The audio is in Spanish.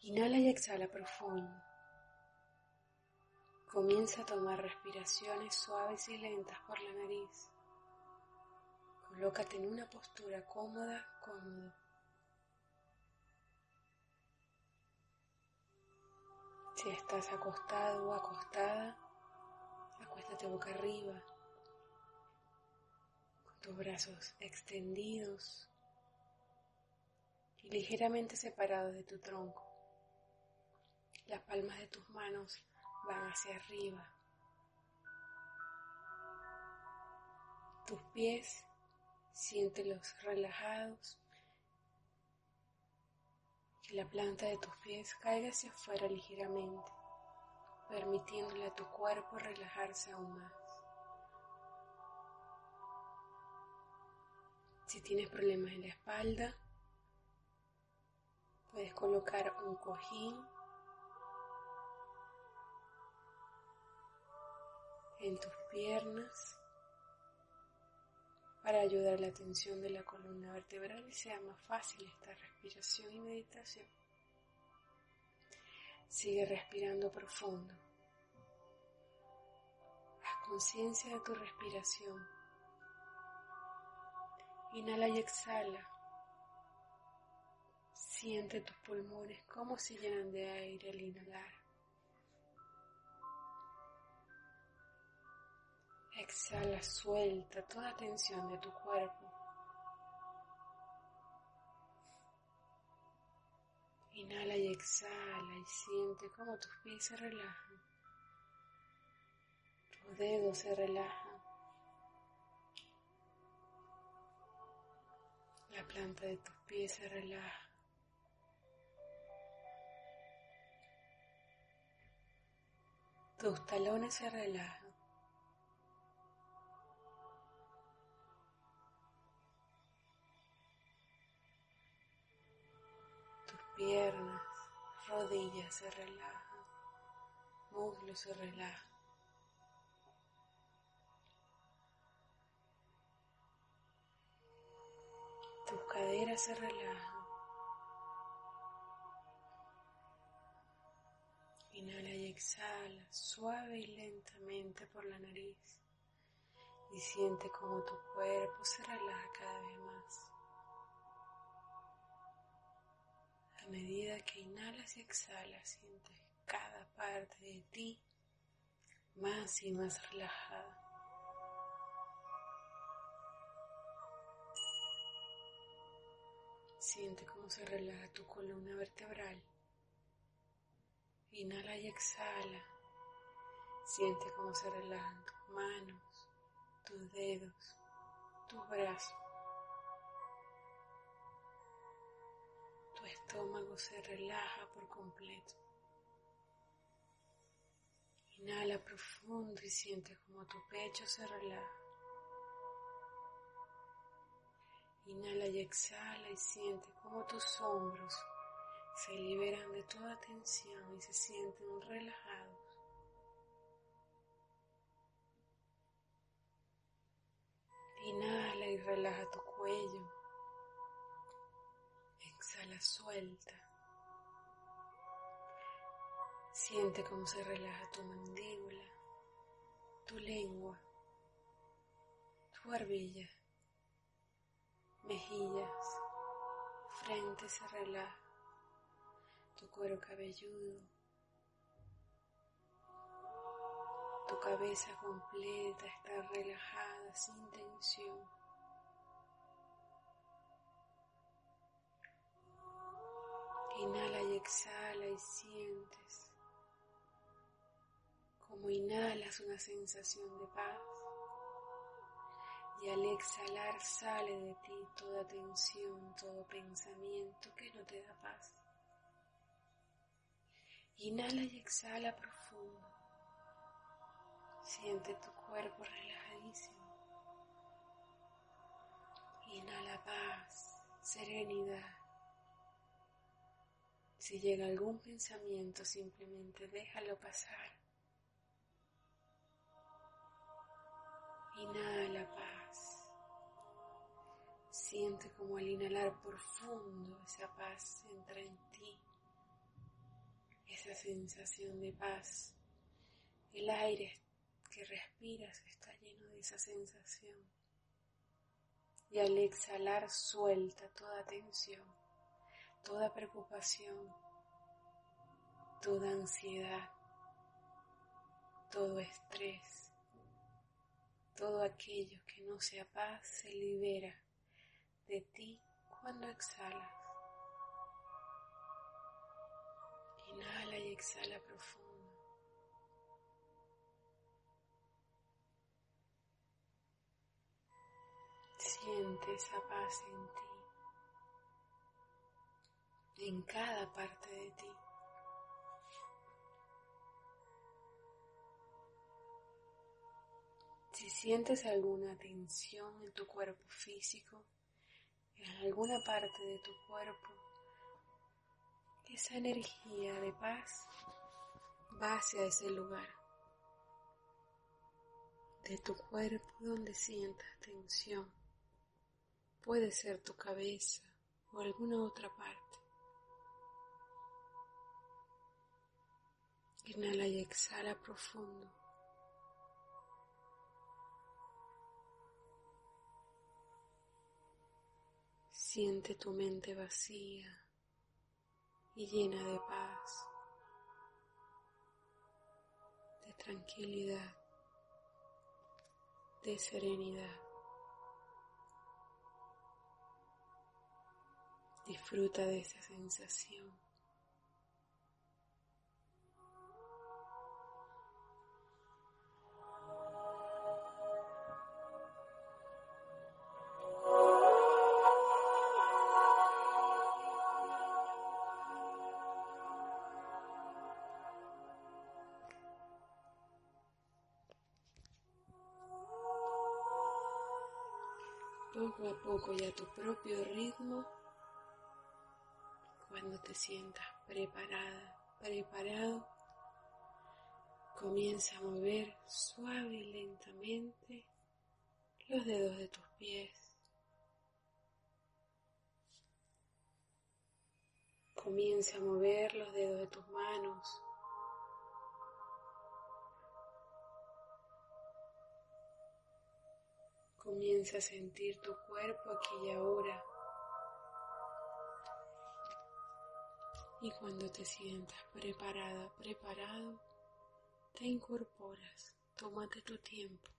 Inhala y exhala profundo. Comienza a tomar respiraciones suaves y lentas por la nariz. Colócate en una postura cómoda, cómodo. Si estás acostado o acostada, acuéstate boca arriba, con tus brazos extendidos y ligeramente separados de tu tronco. Las palmas de tus manos van hacia arriba. Tus pies, siéntelos relajados. Que la planta de tus pies caiga hacia afuera ligeramente, permitiéndole a tu cuerpo relajarse aún más. Si tienes problemas en la espalda, puedes colocar un cojín en tus piernas para ayudar la tensión de la columna vertebral y sea más fácil esta respiración y meditación. Sigue respirando profundo. Haz conciencia de tu respiración. Inhala y exhala. Siente tus pulmones como se llenan de aire al inhalar. Exhala, suelta toda tensión de tu cuerpo. Inhala y exhala y siente cómo tus pies se relajan. Tus dedos se relajan. La planta de tus pies se relaja. Tus talones se relajan. Piernas, rodillas se relajan, muslos se relajan. Tus caderas se relajan. Inhala y exhala suave y lentamente por la nariz y siente como tu cuerpo se relaja cada vez más. Medida que inhalas y exhalas, sientes cada parte de ti más y más relajada. Siente cómo se relaja tu columna vertebral. Inhala y exhala. Siente cómo se relajan tus manos, tus dedos, tus brazos. Estómago se relaja por completo. Inhala profundo y siente como tu pecho se relaja. Inhala y exhala y siente como tus hombros se liberan de toda tensión y se sienten relajados. Inhala y relaja suelta. Siente cómo se relaja tu mandíbula, tu lengua, tu barbilla, mejillas, frente se relaja, tu cuero cabelludo, tu cabeza completa está relajada sin tensión. Inhala y exhala y sientes como inhalas una sensación de paz y al exhalar sale de ti toda tensión, todo pensamiento que no te da paz. Inhala y exhala profundo. Siente tu cuerpo relajadísimo. Inhala paz, serenidad. Si llega algún pensamiento, simplemente déjalo pasar. Inhala paz. Siente como al inhalar profundo esa paz entra en ti esa sensación de paz. El aire que respiras está lleno de esa sensación. Y al exhalar suelta toda tensión, toda preocupación, toda ansiedad, todo estrés, todo aquello que no sea paz se libera de ti cuando exhalas. Inhala y exhala profundo. Siente esa paz en ti, en cada parte de ti. Si sientes alguna tensión en tu cuerpo físico, en alguna parte de tu cuerpo, esa energía de paz va hacia ese lugar de tu cuerpo donde sientas tensión. Puede ser tu cabeza o alguna otra parte. Inhala y exhala profundo. Siente tu mente vacía y llena de paz, de tranquilidad, de serenidad. Disfruta de esa sensación. A poco y a tu propio ritmo, cuando te sientas preparada, preparado, comienza a mover suave y lentamente los dedos de tus pies. Comienza a mover los dedos de tus manos. Comienza a sentir tu cuerpo aquí y ahora. Y cuando te sientas preparada, preparado, te incorporas. Tómate tu tiempo.